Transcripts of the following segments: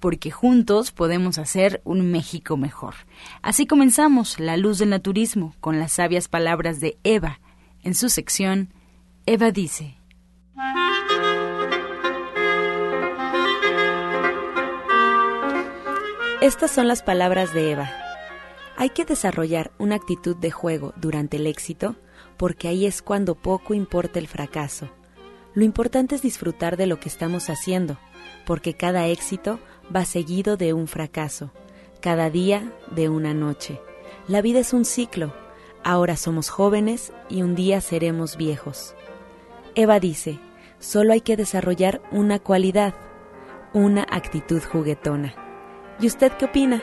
porque juntos podemos hacer un México mejor. Así comenzamos La Luz del Naturismo con las sabias palabras de Eva. En su sección, Eva dice. Estas son las palabras de Eva. Hay que desarrollar una actitud de juego durante el éxito porque ahí es cuando poco importa el fracaso. Lo importante es disfrutar de lo que estamos haciendo, porque cada éxito va seguido de un fracaso, cada día de una noche. La vida es un ciclo. Ahora somos jóvenes y un día seremos viejos. Eva dice, solo hay que desarrollar una cualidad, una actitud juguetona. ¿Y usted qué opina?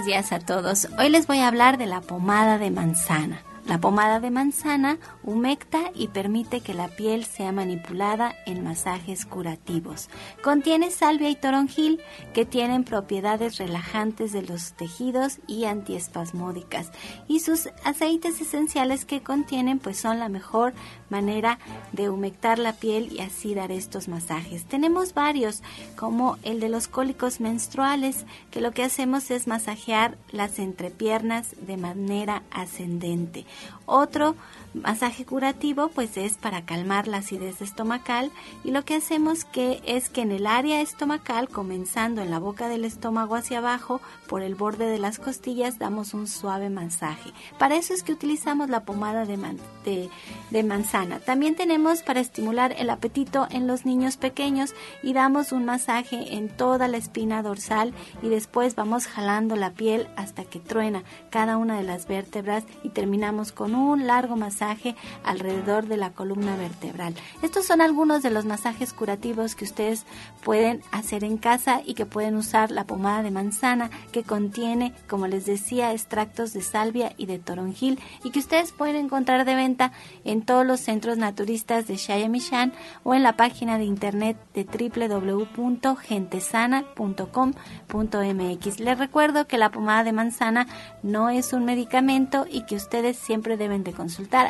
Buenos días a todos. Hoy les voy a hablar de la pomada de manzana. La pomada de manzana humecta y permite que la piel sea manipulada en masajes curativos. Contiene salvia y toronjil que tienen propiedades relajantes de los tejidos y antiespasmódicas y sus aceites esenciales que contienen pues son la mejor manera de humectar la piel y así dar estos masajes. Tenemos varios como el de los cólicos menstruales que lo que hacemos es masajear las entrepiernas de manera ascendente. Otro masaje curativo pues es para calmar la acidez estomacal. Y lo que hacemos que es que en el área estomacal comenzando en la boca del estómago hacia abajo por el borde de las costillas damos un suave masaje. Para eso es que utilizamos la pomada de, de manzana. También tenemos para estimular el apetito en los niños pequeños y damos un masaje en toda la espina dorsal y después vamos jalando la piel hasta que truena cada una de las vértebras y terminamos con un largo masaje alrededor de la columna vertebral. Estos son algunos de los masajes curativos que ustedes pueden hacer en casa y que pueden usar la pomada de manzana que contiene, como les decía, extractos de salvia y de toronjil y que ustedes pueden encontrar de venta en todos los centros naturistas de Shayamishan o en la página de internet de www.gentesana.com.mx. Les recuerdo que la pomada de manzana no es un medicamento y que ustedes siempre deben de consultar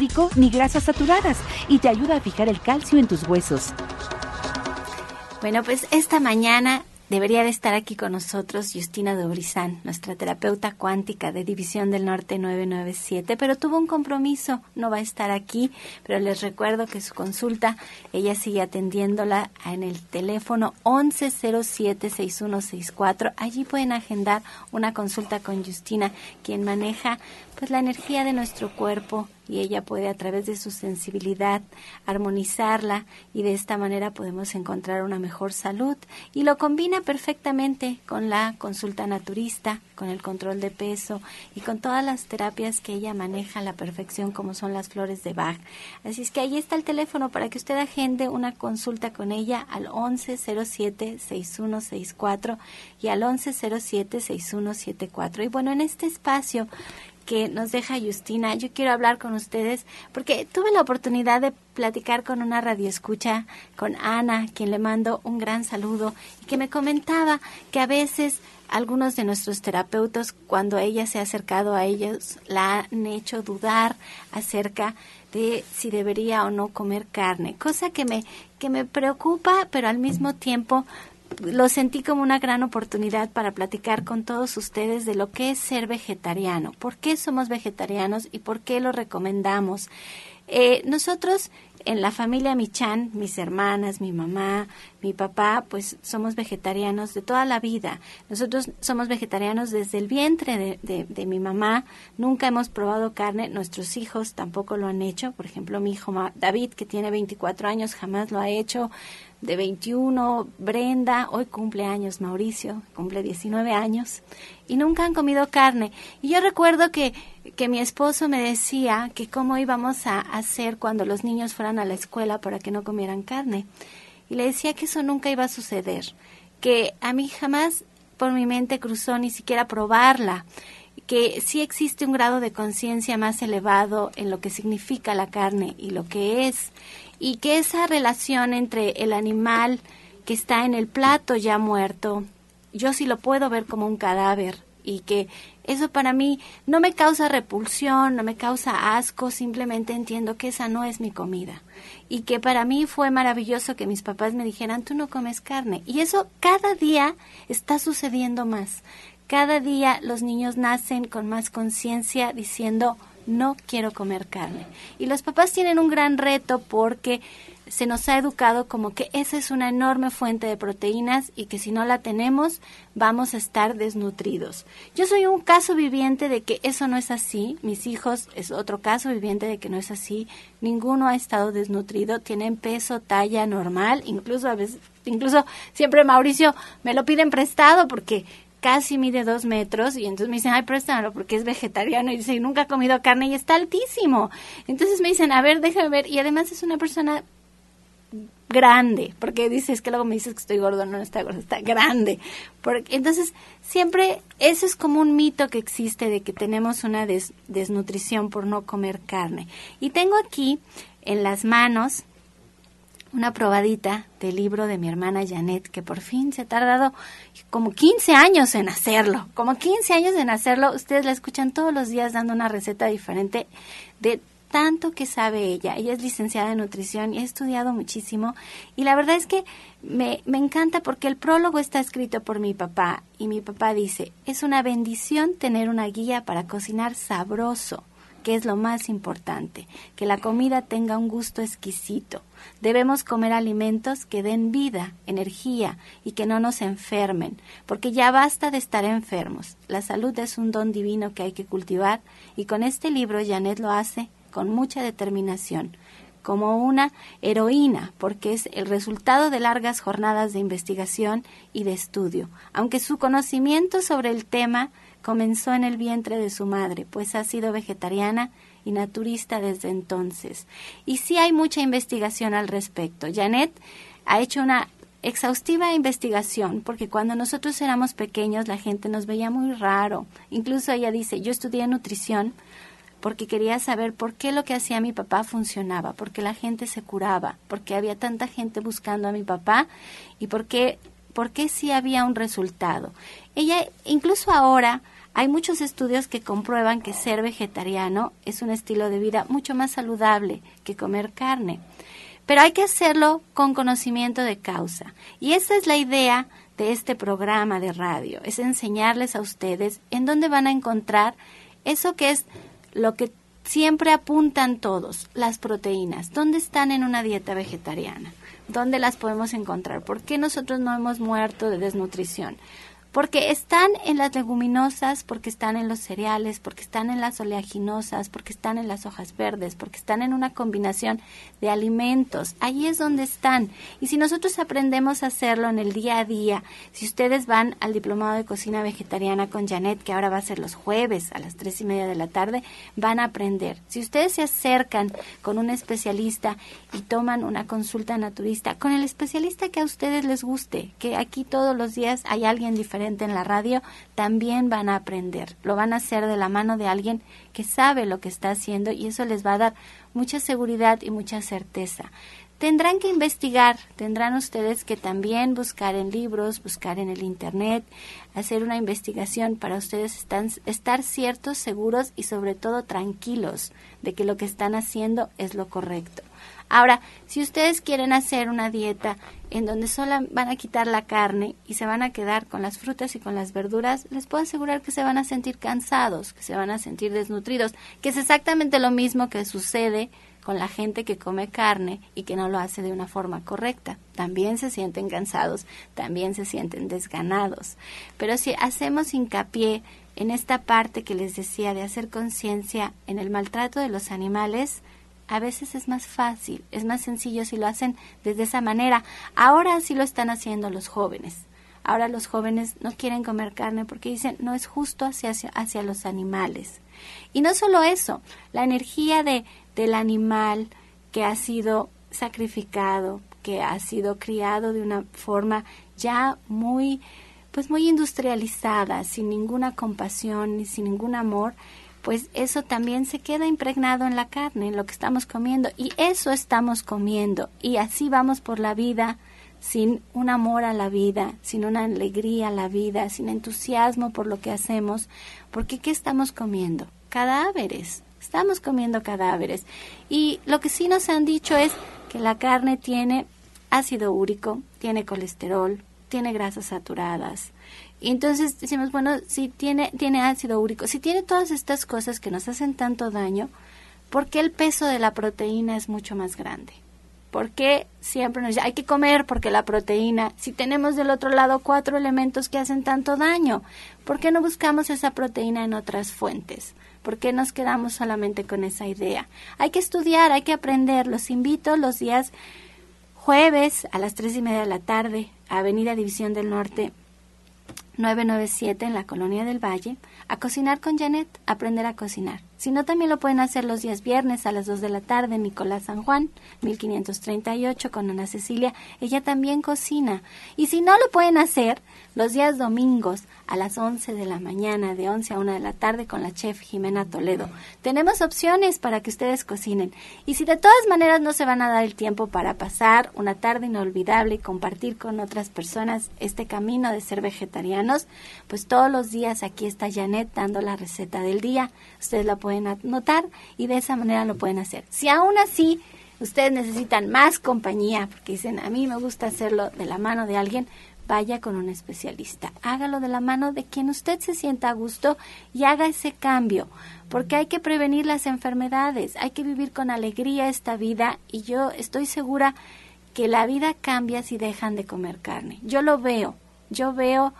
ni grasas saturadas y te ayuda a fijar el calcio en tus huesos. Bueno, pues esta mañana Debería de estar aquí con nosotros Justina Dobrizán, nuestra terapeuta cuántica de División del Norte 997, pero tuvo un compromiso, no va a estar aquí, pero les recuerdo que su consulta, ella sigue atendiéndola en el teléfono 1107-6164. Allí pueden agendar una consulta con Justina, quien maneja pues la energía de nuestro cuerpo y ella puede a través de su sensibilidad armonizarla y de esta manera podemos encontrar una mejor salud y lo combina perfectamente con la consulta naturista, con el control de peso y con todas las terapias que ella maneja a la perfección como son las flores de Bach. Así es que ahí está el teléfono para que usted agende una consulta con ella al 1107-6164 y al 1107-6174. Y bueno, en este espacio que nos deja Justina, yo quiero hablar con ustedes porque tuve la oportunidad de platicar con una radioescucha, con Ana, quien le mando un gran saludo, y que me comentaba que a veces algunos de nuestros terapeutas, cuando ella se ha acercado a ellos, la han hecho dudar acerca de si debería o no comer carne, cosa que me, que me preocupa, pero al mismo tiempo lo sentí como una gran oportunidad para platicar con todos ustedes de lo que es ser vegetariano, por qué somos vegetarianos y por qué lo recomendamos. Eh, nosotros en la familia Michan, mis hermanas, mi mamá, mi papá, pues somos vegetarianos de toda la vida. Nosotros somos vegetarianos desde el vientre de, de, mi mamá. Nunca hemos probado carne. Nuestros hijos tampoco lo han hecho. Por ejemplo, mi hijo David, que tiene 24 años, jamás lo ha hecho de 21, Brenda, hoy cumple años Mauricio, cumple 19 años, y nunca han comido carne. Y yo recuerdo que, que mi esposo me decía que cómo íbamos a hacer cuando los niños fueran a la escuela para que no comieran carne. Y le decía que eso nunca iba a suceder, que a mí jamás por mi mente cruzó ni siquiera probarla que sí existe un grado de conciencia más elevado en lo que significa la carne y lo que es y que esa relación entre el animal que está en el plato ya muerto, yo sí lo puedo ver como un cadáver y que eso para mí no me causa repulsión, no me causa asco, simplemente entiendo que esa no es mi comida. Y que para mí fue maravilloso que mis papás me dijeran, tú no comes carne. Y eso cada día está sucediendo más. Cada día los niños nacen con más conciencia diciendo, no quiero comer carne. Y los papás tienen un gran reto porque se nos ha educado como que esa es una enorme fuente de proteínas y que si no la tenemos vamos a estar desnutridos. Yo soy un caso viviente de que eso no es así, mis hijos es otro caso viviente de que no es así, ninguno ha estado desnutrido, tienen peso, talla normal, incluso a veces, incluso siempre Mauricio me lo piden prestado porque casi mide dos metros y entonces me dicen, ay, préstamelo porque es vegetariano y dice, nunca ha comido carne y está altísimo. Entonces me dicen, a ver, déjame ver. Y además es una persona grande, porque dices que luego me dices que estoy gordo, no, está gordo, está grande. Porque, entonces, siempre eso es como un mito que existe de que tenemos una desnutrición por no comer carne. Y tengo aquí en las manos una probadita del libro de mi hermana Janet, que por fin se ha tardado como 15 años en hacerlo, como 15 años en hacerlo. Ustedes la escuchan todos los días dando una receta diferente de tanto que sabe ella. Ella es licenciada en nutrición y ha estudiado muchísimo. Y la verdad es que me, me encanta porque el prólogo está escrito por mi papá y mi papá dice, es una bendición tener una guía para cocinar sabroso que es lo más importante, que la comida tenga un gusto exquisito. Debemos comer alimentos que den vida, energía y que no nos enfermen, porque ya basta de estar enfermos. La salud es un don divino que hay que cultivar y con este libro Janet lo hace con mucha determinación, como una heroína, porque es el resultado de largas jornadas de investigación y de estudio, aunque su conocimiento sobre el tema comenzó en el vientre de su madre, pues ha sido vegetariana y naturista desde entonces. Y sí hay mucha investigación al respecto. Janet ha hecho una exhaustiva investigación, porque cuando nosotros éramos pequeños la gente nos veía muy raro. Incluso ella dice, yo estudié nutrición porque quería saber por qué lo que hacía mi papá funcionaba, por qué la gente se curaba, por qué había tanta gente buscando a mi papá y por qué, sí había un resultado. Ella, incluso ahora, hay muchos estudios que comprueban que ser vegetariano es un estilo de vida mucho más saludable que comer carne. Pero hay que hacerlo con conocimiento de causa. Y esa es la idea de este programa de radio, es enseñarles a ustedes en dónde van a encontrar eso que es lo que siempre apuntan todos, las proteínas. ¿Dónde están en una dieta vegetariana? ¿Dónde las podemos encontrar? ¿Por qué nosotros no hemos muerto de desnutrición? Porque están en las leguminosas, porque están en los cereales, porque están en las oleaginosas, porque están en las hojas verdes, porque están en una combinación de alimentos. Ahí es donde están. Y si nosotros aprendemos a hacerlo en el día a día, si ustedes van al diplomado de cocina vegetariana con Janet, que ahora va a ser los jueves a las tres y media de la tarde, van a aprender. Si ustedes se acercan con un especialista y toman una consulta naturista, con el especialista que a ustedes les guste, que aquí todos los días hay alguien diferente en la radio, también van a aprender. Lo van a hacer de la mano de alguien que sabe lo que está haciendo y eso les va a dar mucha seguridad y mucha certeza. Tendrán que investigar, tendrán ustedes que también buscar en libros, buscar en el Internet, hacer una investigación para ustedes estar ciertos, seguros y sobre todo tranquilos de que lo que están haciendo es lo correcto. Ahora, si ustedes quieren hacer una dieta en donde solo van a quitar la carne y se van a quedar con las frutas y con las verduras, les puedo asegurar que se van a sentir cansados, que se van a sentir desnutridos, que es exactamente lo mismo que sucede con la gente que come carne y que no lo hace de una forma correcta. También se sienten cansados, también se sienten desganados. Pero si hacemos hincapié en esta parte que les decía de hacer conciencia en el maltrato de los animales, a veces es más fácil, es más sencillo si lo hacen desde esa manera. Ahora sí lo están haciendo los jóvenes. Ahora los jóvenes no quieren comer carne porque dicen no es justo hacia, hacia, los animales. Y no solo eso, la energía de, del animal que ha sido sacrificado, que ha sido criado de una forma ya muy pues muy industrializada, sin ninguna compasión ni sin ningún amor, pues eso también se queda impregnado en la carne, en lo que estamos comiendo, y eso estamos comiendo, y así vamos por la vida sin un amor a la vida, sin una alegría a la vida, sin entusiasmo por lo que hacemos, porque ¿qué estamos comiendo? Cadáveres, estamos comiendo cadáveres. Y lo que sí nos han dicho es que la carne tiene ácido úrico, tiene colesterol, tiene grasas saturadas, entonces decimos, bueno, si tiene, tiene ácido úrico, si tiene todas estas cosas que nos hacen tanto daño, ¿por qué el peso de la proteína es mucho más grande? ¿Por qué siempre nos dice, hay que comer porque la proteína, si tenemos del otro lado cuatro elementos que hacen tanto daño, ¿por qué no buscamos esa proteína en otras fuentes? ¿Por qué nos quedamos solamente con esa idea? Hay que estudiar, hay que aprender. Los invito los días jueves a las tres y media de la tarde, Avenida División del Norte, 997 en la Colonia del Valle, a cocinar con Janet, aprender a cocinar. Si no, también lo pueden hacer los días viernes a las 2 de la tarde Nicolás San Juan, 1538, con Ana Cecilia. Ella también cocina. Y si no lo pueden hacer, los días domingos a las 11 de la mañana, de 11 a 1 de la tarde, con la chef Jimena Toledo. Tenemos opciones para que ustedes cocinen. Y si de todas maneras no se van a dar el tiempo para pasar una tarde inolvidable y compartir con otras personas este camino de ser vegetarianos, pues todos los días aquí está Janet dando la receta del día. Ustedes la pueden anotar y de esa manera lo pueden hacer. Si aún así ustedes necesitan más compañía, porque dicen, a mí me gusta hacerlo de la mano de alguien, vaya con un especialista. Hágalo de la mano de quien usted se sienta a gusto y haga ese cambio, porque hay que prevenir las enfermedades, hay que vivir con alegría esta vida y yo estoy segura que la vida cambia si dejan de comer carne. Yo lo veo, yo veo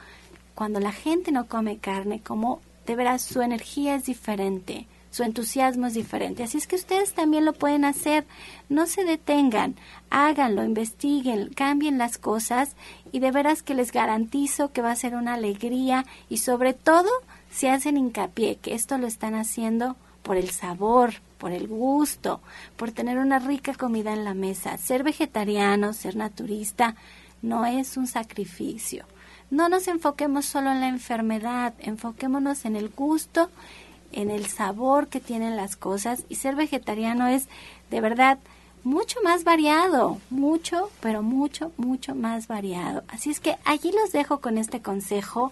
cuando la gente no come carne como de veras su energía es diferente, su entusiasmo es diferente. Así es que ustedes también lo pueden hacer. No se detengan, háganlo, investiguen, cambien las cosas y de veras que les garantizo que va a ser una alegría y sobre todo si hacen hincapié que esto lo están haciendo por el sabor, por el gusto, por tener una rica comida en la mesa. Ser vegetariano, ser naturista, no es un sacrificio. No nos enfoquemos solo en la enfermedad, enfoquémonos en el gusto en el sabor que tienen las cosas y ser vegetariano es de verdad mucho más variado, mucho, pero mucho, mucho más variado. Así es que allí los dejo con este consejo.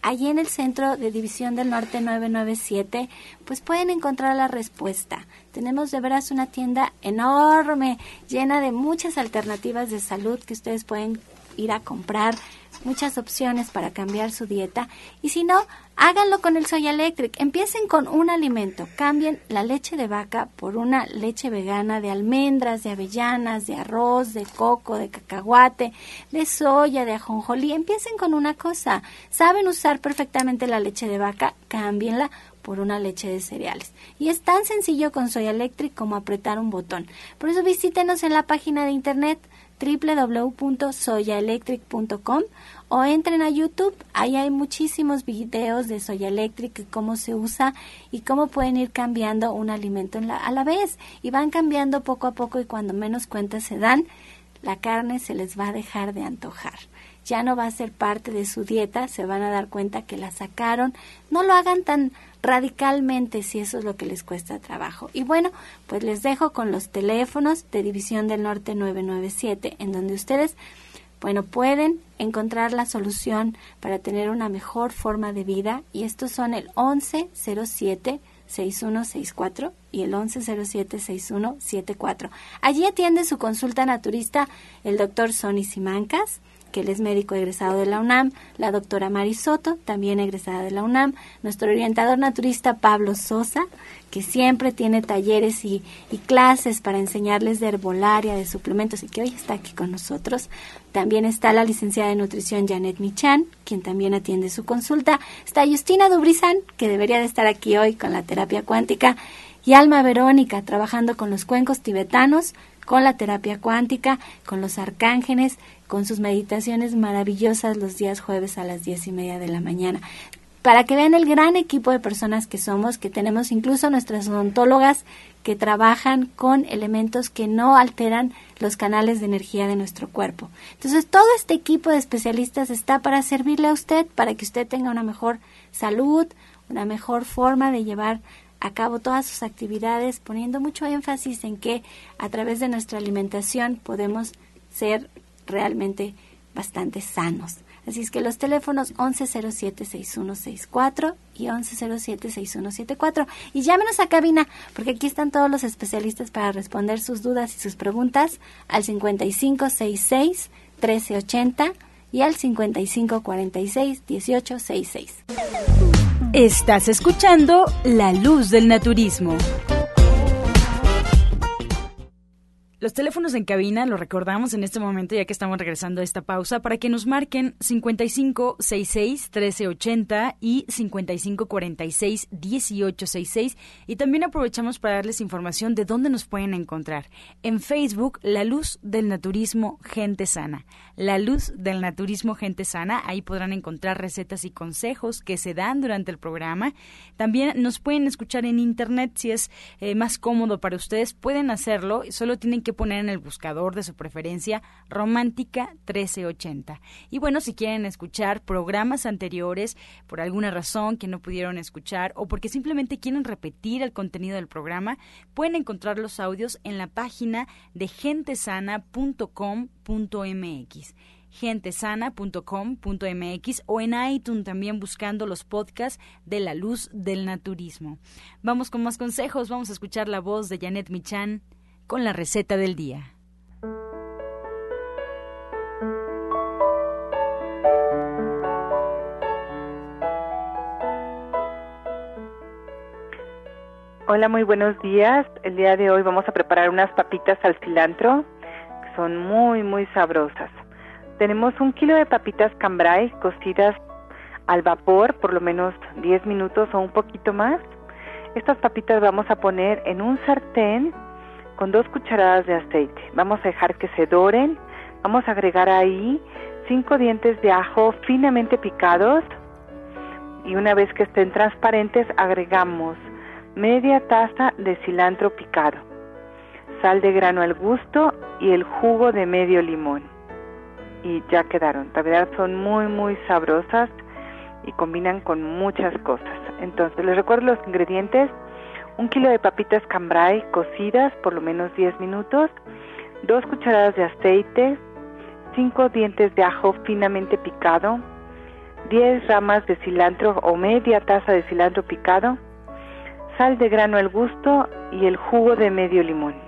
Allí en el centro de División del Norte 997, pues pueden encontrar la respuesta. Tenemos de veras una tienda enorme, llena de muchas alternativas de salud que ustedes pueden ir a comprar muchas opciones para cambiar su dieta y si no, háganlo con el Soya Electric. Empiecen con un alimento, cambien la leche de vaca por una leche vegana de almendras, de avellanas, de arroz, de coco, de cacahuate, de soya, de ajonjolí. Empiecen con una cosa. Saben usar perfectamente la leche de vaca, cámbienla por una leche de cereales. Y es tan sencillo con Soya Electric como apretar un botón. Por eso visítenos en la página de internet www.soyaelectric.com o entren a YouTube, ahí hay muchísimos videos de Soya Electric y cómo se usa y cómo pueden ir cambiando un alimento a la vez. Y van cambiando poco a poco y cuando menos cuenta se dan, la carne se les va a dejar de antojar. Ya no va a ser parte de su dieta, se van a dar cuenta que la sacaron. No lo hagan tan radicalmente si eso es lo que les cuesta trabajo. Y bueno, pues les dejo con los teléfonos de División del Norte 997, en donde ustedes, bueno, pueden encontrar la solución para tener una mejor forma de vida. Y estos son el 1107 6164 y el 1107-6174. Allí atiende su consulta naturista el doctor Sonny Simancas que él es médico egresado de la UNAM, la doctora Mari Soto, también egresada de la UNAM, nuestro orientador naturista Pablo Sosa, que siempre tiene talleres y, clases para enseñarles de herbolaria, de suplementos y que hoy está aquí con nosotros. También está la licenciada de nutrición Janet Michan, quien también atiende su consulta. Está Justina Dubrizán, que debería de estar aquí hoy con la terapia cuántica. Y Alma Verónica, trabajando con los cuencos tibetanos, con la terapia cuántica, con los arcángeles, con sus meditaciones maravillosas los días jueves a las diez y media de la mañana. Para que vean el gran equipo de personas que somos, que tenemos incluso nuestras odontólogas que trabajan con elementos que no alteran los canales de energía de nuestro cuerpo. Entonces, todo este equipo de especialistas está para servirle a usted, para que usted tenga una mejor salud, una mejor forma de llevar a cabo todas sus actividades, poniendo mucho énfasis en que a través de nuestra alimentación podemos ser realmente bastante sanos. Así es que los teléfonos 1107-6164 y 1107-6174. Y llámenos a cabina, porque aquí están todos los especialistas para responder sus dudas y sus preguntas al 5566-1380 y al 5546-1866. Estás escuchando La Luz del Naturismo. Los teléfonos en cabina los recordamos en este momento, ya que estamos regresando a esta pausa, para que nos marquen 5566-1380 y 5546-1866. Y también aprovechamos para darles información de dónde nos pueden encontrar. En Facebook, La Luz del Naturismo Gente Sana. La Luz del Naturismo Gente Sana. Ahí podrán encontrar recetas y consejos que se dan durante el programa. También nos pueden escuchar en Internet si es eh, más cómodo para ustedes. Pueden hacerlo, solo tienen que poner en el buscador de su preferencia Romántica 1380. Y bueno, si quieren escuchar programas anteriores por alguna razón que no pudieron escuchar o porque simplemente quieren repetir el contenido del programa, pueden encontrar los audios en la página de gentesana.com.mx gentesana.com.mx o en iTunes también buscando los podcasts de la luz del naturismo. Vamos con más consejos, vamos a escuchar la voz de Janet Michan con la receta del día. Hola, muy buenos días. El día de hoy vamos a preparar unas papitas al cilantro que son muy, muy sabrosas. Tenemos un kilo de papitas cambrai cocidas al vapor por lo menos 10 minutos o un poquito más. Estas papitas vamos a poner en un sartén con dos cucharadas de aceite. Vamos a dejar que se doren. Vamos a agregar ahí cinco dientes de ajo finamente picados. Y una vez que estén transparentes, agregamos media taza de cilantro picado, sal de grano al gusto y el jugo de medio limón. Y ya quedaron. La verdad son muy, muy sabrosas y combinan con muchas cosas. Entonces, les recuerdo los ingredientes un kilo de papitas cambrai cocidas por lo menos 10 minutos, dos cucharadas de aceite, cinco dientes de ajo finamente picado, 10 ramas de cilantro o media taza de cilantro picado, sal de grano al gusto y el jugo de medio limón.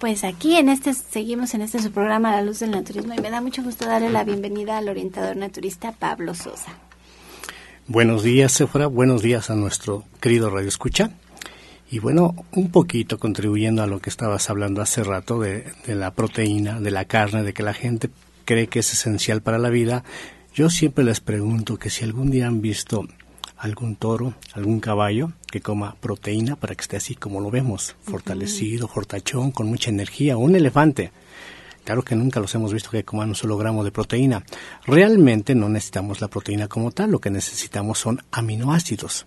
Pues aquí en este seguimos en este su programa La Luz del Naturismo y me da mucho gusto darle la bienvenida al orientador naturista Pablo Sosa. Buenos días, Sephora. Buenos días a nuestro querido Radio Escucha. Y bueno, un poquito contribuyendo a lo que estabas hablando hace rato de, de la proteína, de la carne, de que la gente cree que es esencial para la vida. Yo siempre les pregunto que si algún día han visto algún toro, algún caballo que coma proteína para que esté así como lo vemos, fortalecido, fortachón, con mucha energía, un elefante. Claro que nunca los hemos visto que coman un solo gramo de proteína. Realmente no necesitamos la proteína como tal, lo que necesitamos son aminoácidos.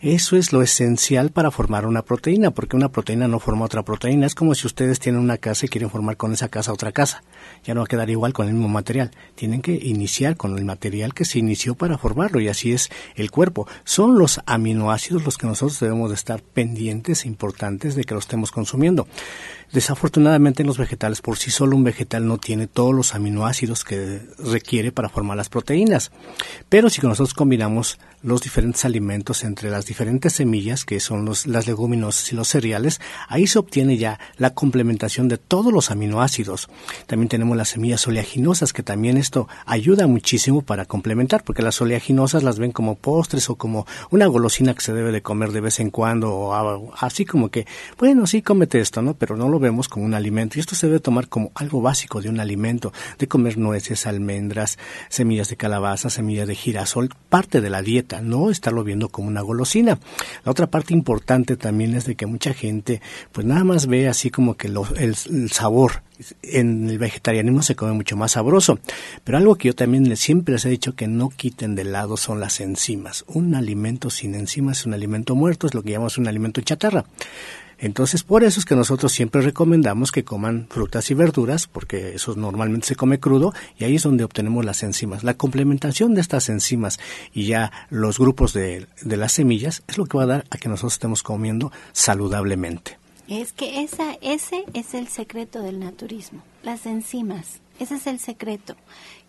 Eso es lo esencial para formar una proteína, porque una proteína no forma otra proteína. Es como si ustedes tienen una casa y quieren formar con esa casa otra casa. Ya no va a quedar igual con el mismo material. Tienen que iniciar con el material que se inició para formarlo y así es el cuerpo. Son los aminoácidos los que nosotros debemos de estar pendientes e importantes de que los estemos consumiendo. Desafortunadamente en los vegetales por sí solo un vegetal no tiene todos los aminoácidos que requiere para formar las proteínas. Pero si nosotros combinamos los diferentes alimentos entre las diferentes semillas, que son los, las leguminosas y los cereales, ahí se obtiene ya la complementación de todos los aminoácidos. También tenemos las semillas oleaginosas, que también esto ayuda muchísimo para complementar, porque las oleaginosas las ven como postres o como una golosina que se debe de comer de vez en cuando, o así como que, bueno, sí, cómete esto, ¿no? Pero no lo vemos como un alimento y esto se debe tomar como algo básico de un alimento, de comer nueces, almendras, semillas de calabaza, semillas de girasol, parte de la dieta, no estarlo viendo como una golosina. La otra parte importante también es de que mucha gente pues nada más ve así como que el, el sabor en el vegetarianismo se come mucho más sabroso. Pero algo que yo también siempre les he dicho que no quiten de lado son las enzimas. Un alimento sin enzimas es un alimento muerto, es lo que llamamos un alimento chatarra. Entonces, por eso es que nosotros siempre recomendamos que coman frutas y verduras, porque eso normalmente se come crudo, y ahí es donde obtenemos las enzimas. La complementación de estas enzimas y ya los grupos de, de las semillas es lo que va a dar a que nosotros estemos comiendo saludablemente. Es que esa, ese es el secreto del naturismo, las enzimas. Ese es el secreto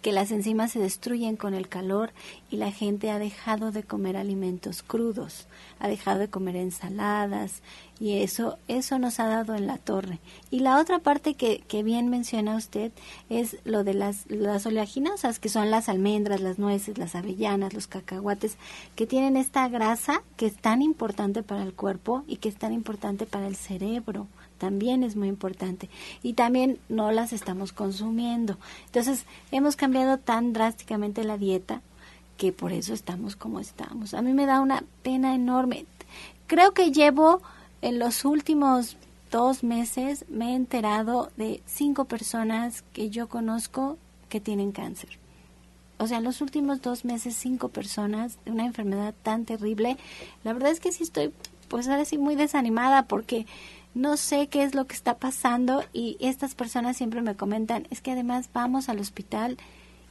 que las enzimas se destruyen con el calor y la gente ha dejado de comer alimentos crudos, ha dejado de comer ensaladas y eso eso nos ha dado en la torre. Y la otra parte que, bien menciona usted es lo de las, las oleaginosas, que son las almendras, las nueces, las avellanas, los cacahuates, que tienen esta grasa que es tan importante para el cuerpo y que es tan importante para el cerebro también es muy importante y también no las estamos consumiendo. Entonces, hemos cambiado tan drásticamente la dieta que por eso estamos como estamos. A mí me da una pena enorme. Creo que llevo en los últimos dos meses, me he enterado de cinco personas que yo conozco que tienen cáncer. O sea, en los últimos dos meses, cinco personas de una enfermedad tan terrible. La verdad es que sí estoy, pues ahora sí, muy desanimada porque no sé qué es lo que está pasando y estas personas siempre me comentan, es que además vamos al hospital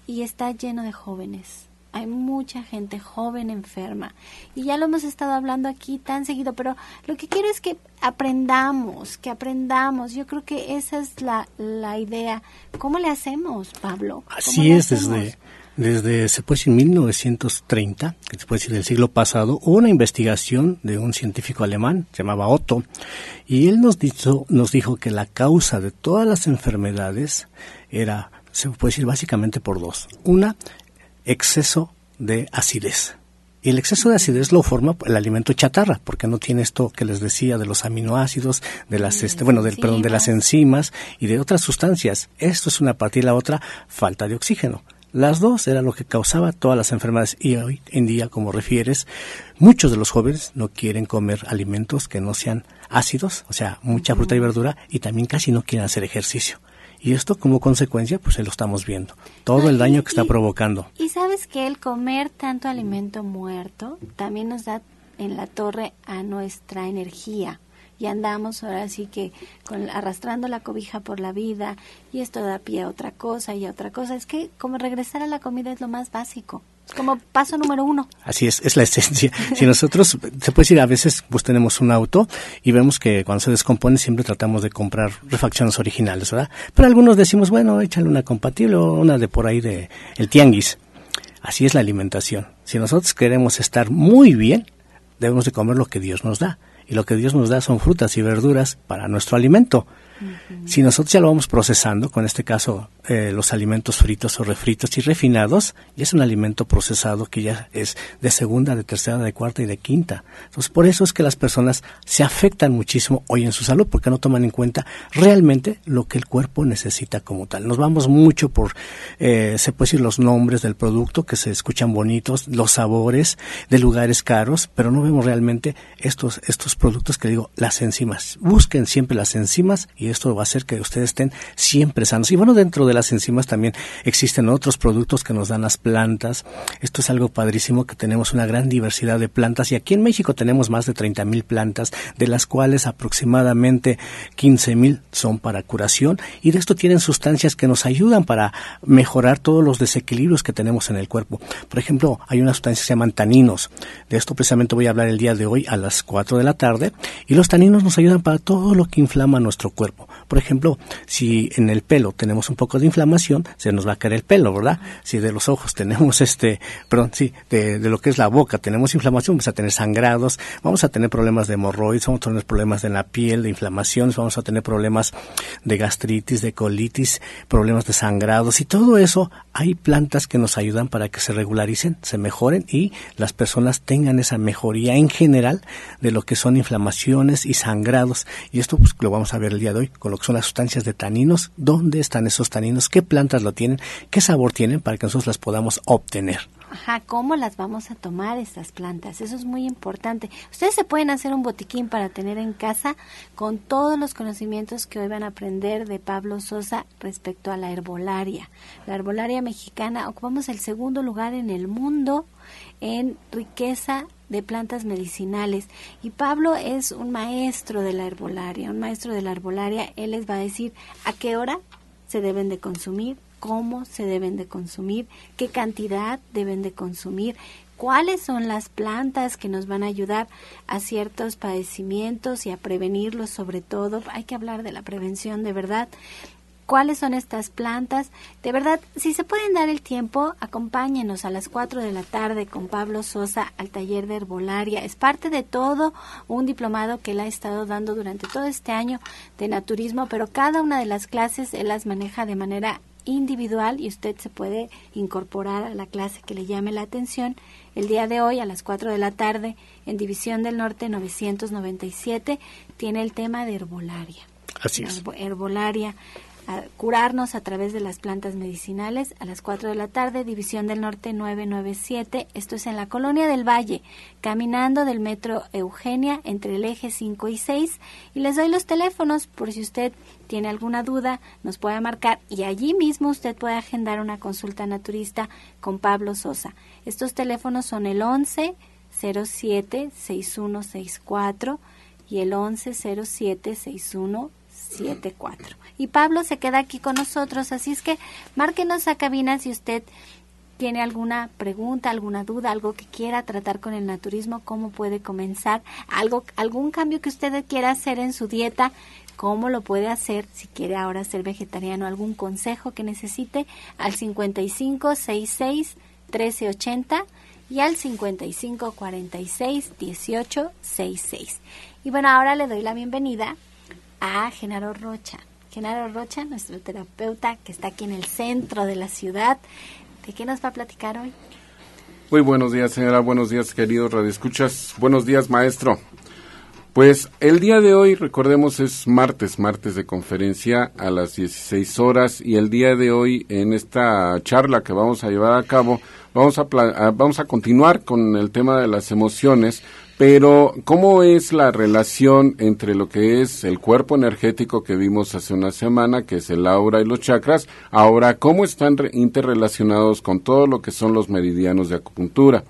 y está lleno de jóvenes. Hay mucha gente joven enferma y ya lo hemos estado hablando aquí tan seguido, pero lo que quiero es que aprendamos, que aprendamos. Yo creo que esa es la, la idea. ¿Cómo le hacemos, Pablo? Así es, desde desde, se puede decir, 1930, que se puede decir del siglo pasado, hubo una investigación de un científico alemán, se llamaba Otto, y él nos, dijo, nos dijo que la causa de todas las enfermedades era, se puede decir, básicamente por dos. Una, exceso de acidez. Y el exceso de acidez lo forma el alimento chatarra, porque no tiene esto que les decía de los aminoácidos, de las, este, bueno, del, perdón, de las enzimas y de otras sustancias. Esto es una parte y la otra, falta de oxígeno. Las dos era lo que causaba todas las enfermedades y hoy en día, como refieres, muchos de los jóvenes no quieren comer alimentos que no sean ácidos, o sea, mucha fruta y verdura y también casi no quieren hacer ejercicio. Y esto como consecuencia, pues se lo estamos viendo. Todo el daño que está provocando. Y sabes que el comer tanto alimento muerto también nos da en la torre a nuestra energía y andamos ahora sí que con, arrastrando la cobija por la vida y esto da pie a otra cosa y a otra cosa. Es que como regresar a la comida es lo más básico. Como paso número uno. Así es, es la esencia. Si nosotros, se puede decir, a veces pues tenemos un auto y vemos que cuando se descompone siempre tratamos de comprar refacciones originales, ¿verdad? Pero algunos decimos, bueno, échale una compatible o una de por ahí de el tianguis. Así es la alimentación. Si nosotros queremos estar muy bien, debemos de comer lo que Dios nos da. Y lo que Dios nos da son frutas y verduras para nuestro alimento. Si nosotros ya lo vamos procesando, con este caso eh, los alimentos fritos o refritos y refinados, ya es un alimento procesado que ya es de segunda, de tercera, de cuarta y de quinta. Entonces, por eso es que las personas se afectan muchísimo hoy en su salud, porque no toman en cuenta realmente lo que el cuerpo necesita como tal. Nos vamos mucho por, eh, se puede decir, los nombres del producto, que se escuchan bonitos, los sabores de lugares caros, pero no vemos realmente estos, estos productos que digo, las enzimas. Busquen siempre las enzimas y esto va a hacer que ustedes estén siempre sanos. Y bueno, dentro de las enzimas también existen otros productos que nos dan las plantas. Esto es algo padrísimo que tenemos una gran diversidad de plantas y aquí en México tenemos más de 30 mil plantas, de las cuales aproximadamente 15 mil son para curación y de esto tienen sustancias que nos ayudan para mejorar todos los desequilibrios que tenemos en el cuerpo. Por ejemplo, hay una sustancia que se llaman taninos. De esto precisamente voy a hablar el día de hoy a las 4 de la tarde y los taninos nos ayudan para todo lo que inflama nuestro cuerpo. Por ejemplo, si en el pelo tenemos un poco de inflamación, se nos va a caer el pelo, ¿verdad? Si de los ojos tenemos este, perdón, sí, de, lo que es la boca tenemos inflamación, vamos a tener sangrados, vamos a tener problemas de hemorroides, vamos a tener problemas de la piel, de inflamaciones, vamos a tener problemas de gastritis, de colitis, problemas de sangrados y todo eso, hay plantas que nos ayudan para que se regularicen, se mejoren y las personas tengan esa mejoría en general de lo que son inflamaciones y sangrados. Y esto pues, lo vamos a ver el día de hoy con lo que son las sustancias de taninos, dónde están esos taninos, qué plantas lo tienen, qué sabor tienen para que nosotros las podamos obtener. Ajá, ¿cómo las vamos a tomar estas plantas? Eso es muy importante. Ustedes se pueden hacer un botiquín para tener en casa con todos los conocimientos que hoy van a aprender de Pablo Sosa respecto a la herbolaria. La herbolaria mexicana ocupamos el segundo lugar en el mundo en riqueza de plantas medicinales. Y Pablo es un maestro de la herbolaria, un maestro de la herbolaria. Él les va a decir a qué hora se deben de consumir, cómo se deben de consumir, qué cantidad deben de consumir, cuáles son las plantas que nos van a ayudar a ciertos padecimientos y a prevenirlos sobre todo. Hay que hablar de la prevención de verdad cuáles son estas plantas. De verdad, si se pueden dar el tiempo, acompáñenos a las 4 de la tarde con Pablo Sosa al taller de herbolaria. Es parte de todo un diplomado que él ha estado dando durante todo este año de naturismo, pero cada una de las clases él las maneja de manera individual y usted se puede incorporar a la clase que le llame la atención. El día de hoy a las 4 de la tarde en División del Norte 997 tiene el tema de herbolaria. Así es. Herbolaria a curarnos a través de las plantas medicinales a las 4 de la tarde, División del Norte 997. Esto es en la Colonia del Valle, caminando del metro Eugenia entre el eje 5 y 6. Y les doy los teléfonos por si usted tiene alguna duda, nos puede marcar y allí mismo usted puede agendar una consulta naturista con Pablo Sosa. Estos teléfonos son el 11 07 6164 y el 11 07 6174 y Pablo se queda aquí con nosotros, así es que márquenos a cabina si usted tiene alguna pregunta, alguna duda, algo que quiera tratar con el naturismo, cómo puede comenzar, algo, algún cambio que usted quiera hacer en su dieta, cómo lo puede hacer, si quiere ahora ser vegetariano, algún consejo que necesite, al 5566 1380 y al 5546 1866. Y bueno, ahora le doy la bienvenida a Genaro Rocha. Genaro Rocha, nuestro terapeuta que está aquí en el centro de la ciudad. ¿De qué nos va a platicar hoy? Muy buenos días, señora. Buenos días, queridos radioescuchas. Buenos días, maestro. Pues el día de hoy, recordemos, es martes, martes de conferencia a las 16 horas y el día de hoy en esta charla que vamos a llevar a cabo, vamos a, vamos a continuar con el tema de las emociones, pero, ¿cómo es la relación entre lo que es el cuerpo energético que vimos hace una semana, que es el aura y los chakras? Ahora, ¿cómo están interrelacionados con todo lo que son los meridianos de acupuntura?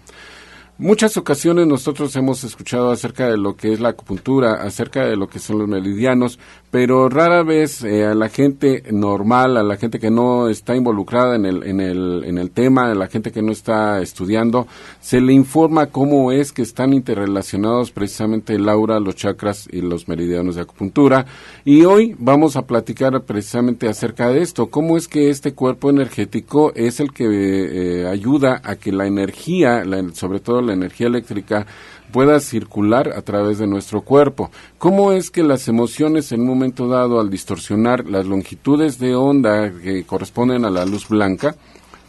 Muchas ocasiones nosotros hemos escuchado acerca de lo que es la acupuntura, acerca de lo que son los meridianos, pero rara vez eh, a la gente normal, a la gente que no está involucrada en el, en, el, en el tema, a la gente que no está estudiando, se le informa cómo es que están interrelacionados precisamente el aura, los chakras y los meridianos de acupuntura. Y hoy vamos a platicar precisamente acerca de esto, cómo es que este cuerpo energético es el que eh, ayuda a que la energía, sobre todo la energía eléctrica pueda circular a través de nuestro cuerpo. ¿Cómo es que las emociones en un momento dado, al distorsionar las longitudes de onda que corresponden a la luz blanca,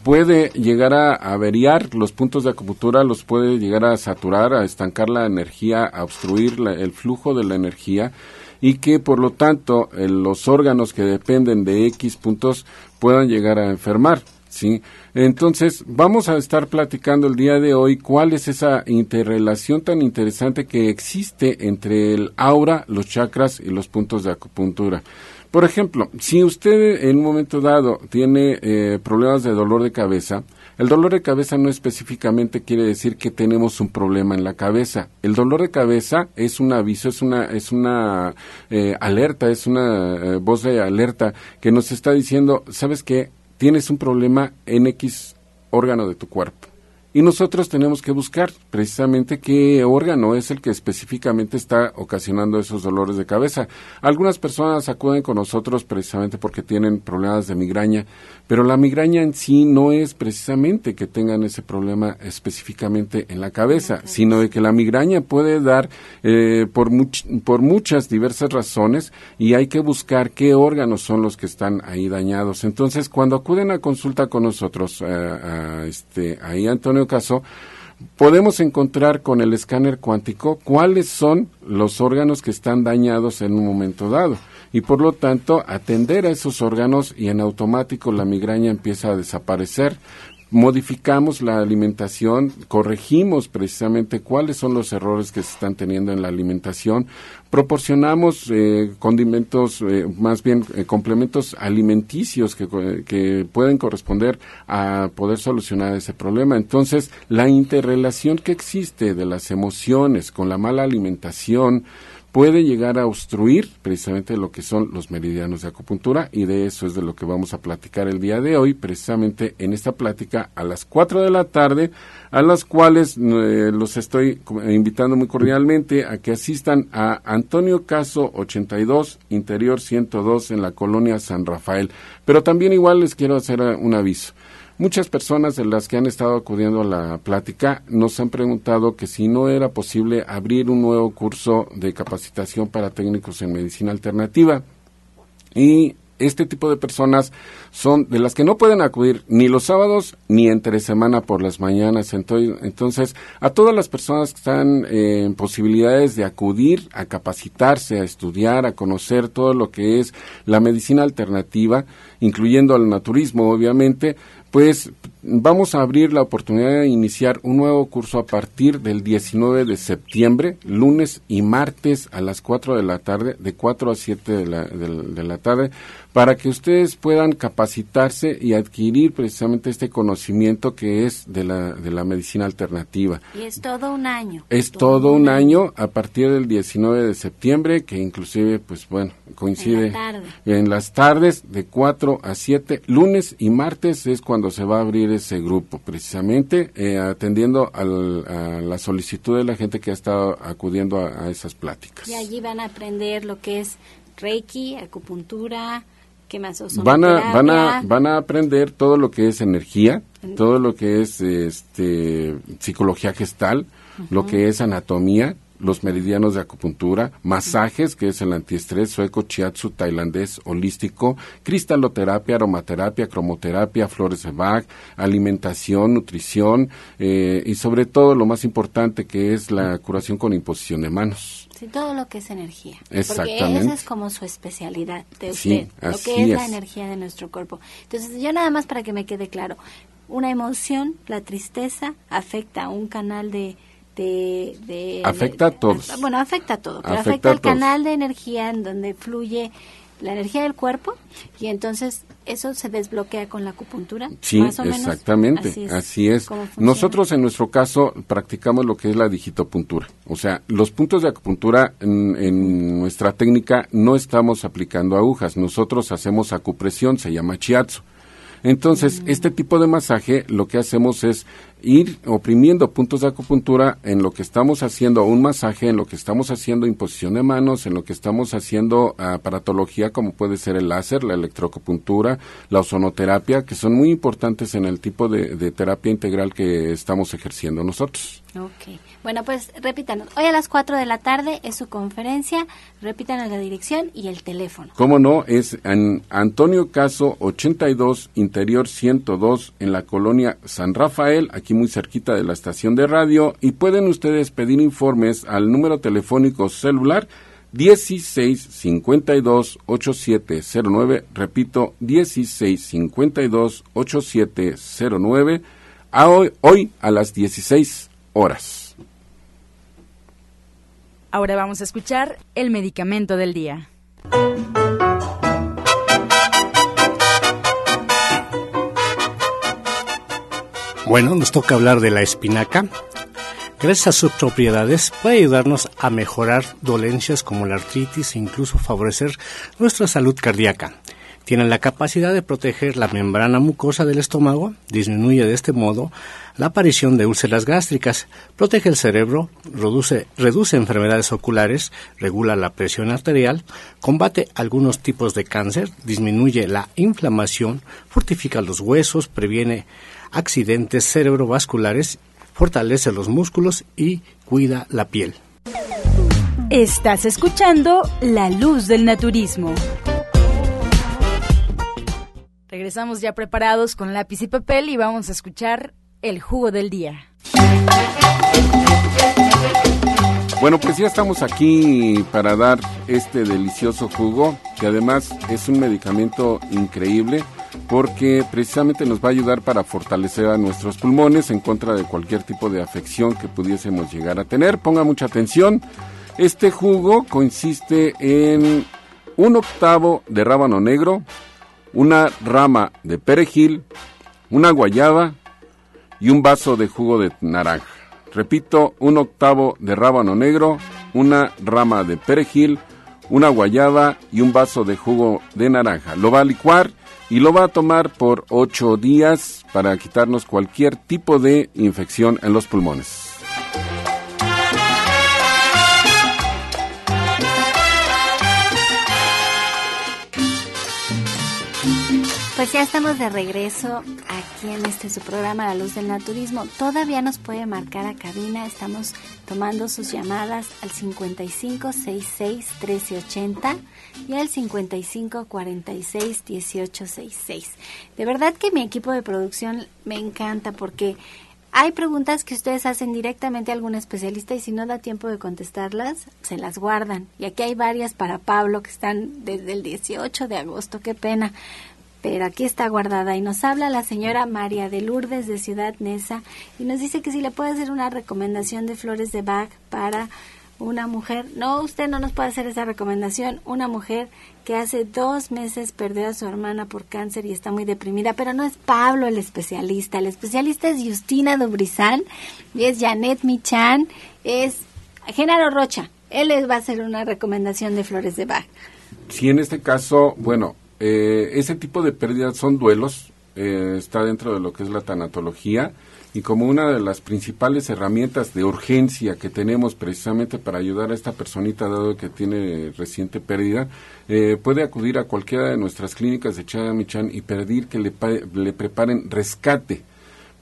puede llegar a averiar los puntos de acupuntura, los puede llegar a saturar, a estancar la energía, a obstruir el flujo de la energía y que por lo tanto los órganos que dependen de X puntos puedan llegar a enfermar. ¿Sí? Entonces, vamos a estar platicando el día de hoy cuál es esa interrelación tan interesante que existe entre el aura, los chakras y los puntos de acupuntura. Por ejemplo, si usted en un momento dado tiene eh, problemas de dolor de cabeza, el dolor de cabeza no específicamente quiere decir que tenemos un problema en la cabeza. El dolor de cabeza es un aviso, es una, es una eh, alerta, es una eh, voz de alerta que nos está diciendo, ¿sabes qué? Tienes un problema en X órgano de tu cuerpo. Y nosotros tenemos que buscar precisamente qué órgano es el que específicamente está ocasionando esos dolores de cabeza. Algunas personas acuden con nosotros precisamente porque tienen problemas de migraña, pero la migraña en sí no es precisamente que tengan ese problema específicamente en la cabeza, sino de que la migraña puede dar eh, por, por muchas diversas razones y hay que buscar qué órganos son los que están ahí dañados. Entonces, cuando acuden a consulta con nosotros, eh, este, ahí Antonio, caso, podemos encontrar con el escáner cuántico cuáles son los órganos que están dañados en un momento dado. Y por lo tanto atender a esos órganos y en automático la migraña empieza a desaparecer modificamos la alimentación, corregimos precisamente cuáles son los errores que se están teniendo en la alimentación, proporcionamos eh, condimentos, eh, más bien eh, complementos alimenticios que, que pueden corresponder a poder solucionar ese problema. Entonces, la interrelación que existe de las emociones con la mala alimentación, puede llegar a obstruir precisamente lo que son los meridianos de acupuntura y de eso es de lo que vamos a platicar el día de hoy, precisamente en esta plática a las 4 de la tarde, a las cuales eh, los estoy invitando muy cordialmente a que asistan a Antonio Caso 82, Interior 102 en la colonia San Rafael. Pero también igual les quiero hacer un aviso. Muchas personas de las que han estado acudiendo a la plática nos han preguntado que si no era posible abrir un nuevo curso de capacitación para técnicos en medicina alternativa. Y este tipo de personas son de las que no pueden acudir ni los sábados ni entre semana por las mañanas. Entonces, a todas las personas que están en posibilidades de acudir a capacitarse, a estudiar, a conocer todo lo que es la medicina alternativa, incluyendo al naturismo, obviamente, pues vamos a abrir la oportunidad de iniciar un nuevo curso a partir del 19 de septiembre, lunes y martes a las 4 de la tarde, de 4 a 7 de la, de la tarde, para que ustedes puedan capacitarse y adquirir precisamente este conocimiento que es de la, de la medicina alternativa. Y es todo un año. Es todo, un año. a partir del 19 de septiembre, que inclusive, pues bueno, coincide en, las tardes de 4 a 7, lunes y martes es cuando se va a abrir ese grupo, precisamente eh, atendiendo a la solicitud de la gente que ha estado acudiendo a, a esas pláticas. Y allí van a aprender lo que es Reiki, acupuntura, van a, van a van a aprender todo lo que es energía, todo lo que es este psicología gestal, lo que es anatomía, los meridianos de acupuntura, masajes, que es el antiestrés, sueco, chiatsu, tailandés, holístico, cristaloterapia, aromaterapia, cromoterapia, flores de Bach, alimentación, nutrición eh, y sobre todo lo más importante que es la curación con imposición de manos. Sí, todo lo que es energía. Exactamente. Porque esa es como su especialidad de usted, lo que es, la energía de nuestro cuerpo. Entonces, yo nada más para que me quede claro, una emoción, la tristeza, afecta a un canal de... de, afecta a todos. Bueno, afecta a todo, pero afecta, al canal de energía en donde fluye la energía del cuerpo y entonces eso se desbloquea con la acupuntura. Sí, exactamente, así es. Nosotros en nuestro caso practicamos lo que es la digitopuntura. O sea, los puntos de acupuntura en, en nuestra técnica no estamos aplicando agujas, nosotros hacemos acupresión, se llama chiatsu. Entonces, mm. este tipo de masaje lo que hacemos es ir oprimiendo puntos de acupuntura en lo que estamos haciendo un masaje, en lo que estamos haciendo imposición de manos, en lo que estamos haciendo aparatología como puede ser el láser, la electroacupuntura, la ozonoterapia, que son muy importantes en el tipo de, terapia integral que estamos ejerciendo nosotros. Ok. Bueno, pues repítanos. Hoy a las 4 de la tarde es su conferencia. Repítanos la dirección y el teléfono. ¿Cómo no? Es en Antonio Caso 82, Interior 102, en la colonia San Rafael, aquí muy cerquita de la estación de radio, y pueden ustedes pedir informes al número telefónico celular 1652-8709, repito, 1652-8709, a hoy, hoy a las 16 horas. Ahora vamos a escuchar el medicamento del día. Bueno, nos toca hablar de la espinaca. Gracias a sus propiedades puede ayudarnos a mejorar dolencias como la artritis e incluso favorecer nuestra salud cardíaca. Tiene la capacidad de proteger la membrana mucosa del estómago, disminuye de este modo la aparición de úlceras gástricas, protege el cerebro, reduce, reduce enfermedades oculares, regula la presión arterial, combate algunos tipos de cáncer, disminuye la inflamación, fortifica los huesos, previene accidentes cerebrovasculares, fortalece los músculos y cuida la piel. Estás escuchando La Luz del Naturismo. Regresamos ya preparados con lápiz y papel y vamos a escuchar el jugo del día. Bueno, pues ya estamos aquí para dar este delicioso jugo, que además es un medicamento increíble porque precisamente nos va a ayudar para fortalecer a nuestros pulmones en contra de cualquier tipo de afección que pudiésemos llegar a tener. Ponga mucha atención. Este jugo consiste en un octavo de rábano negro, una rama de perejil, una guayaba y un vaso de jugo de naranja. Repito, un octavo de rábano negro, una rama de perejil, una guayaba y un vaso de jugo de naranja. Lo va a licuar y lo va a tomar por ocho días para quitarnos cualquier tipo de infección en los pulmones. Pues ya estamos de regreso aquí en este su programa La Luz del Naturismo. Todavía nos puede marcar a cabina, estamos tomando sus llamadas al 5566 1380 y al 5546 1866. De verdad que mi equipo de producción me encanta porque hay preguntas que ustedes hacen directamente a algún especialista y si no da tiempo de contestarlas, se las guardan. Y aquí hay varias para Pablo que están desde el 18 de agosto, qué pena pero aquí está guardada y nos habla la señora María de Lourdes de Ciudad Neza y nos dice que si le puede hacer una recomendación de flores de Bach para una mujer, no, usted no nos puede hacer esa recomendación, una mujer que hace dos meses perdió a su hermana por cáncer y está muy deprimida, pero no es Pablo el especialista, el especialista es Justina Dubrizán es Janet Michan, es Genaro Rocha, él les va a hacer una recomendación de flores de Bach. Sí, en este caso, bueno, eh, ese tipo de pérdidas son duelos, eh, está dentro de lo que es la tanatología y como una de las principales herramientas de urgencia que tenemos precisamente para ayudar a esta personita dado que tiene reciente pérdida, eh, puede acudir a cualquiera de nuestras clínicas de Chadamichan y pedir que le, le preparen rescate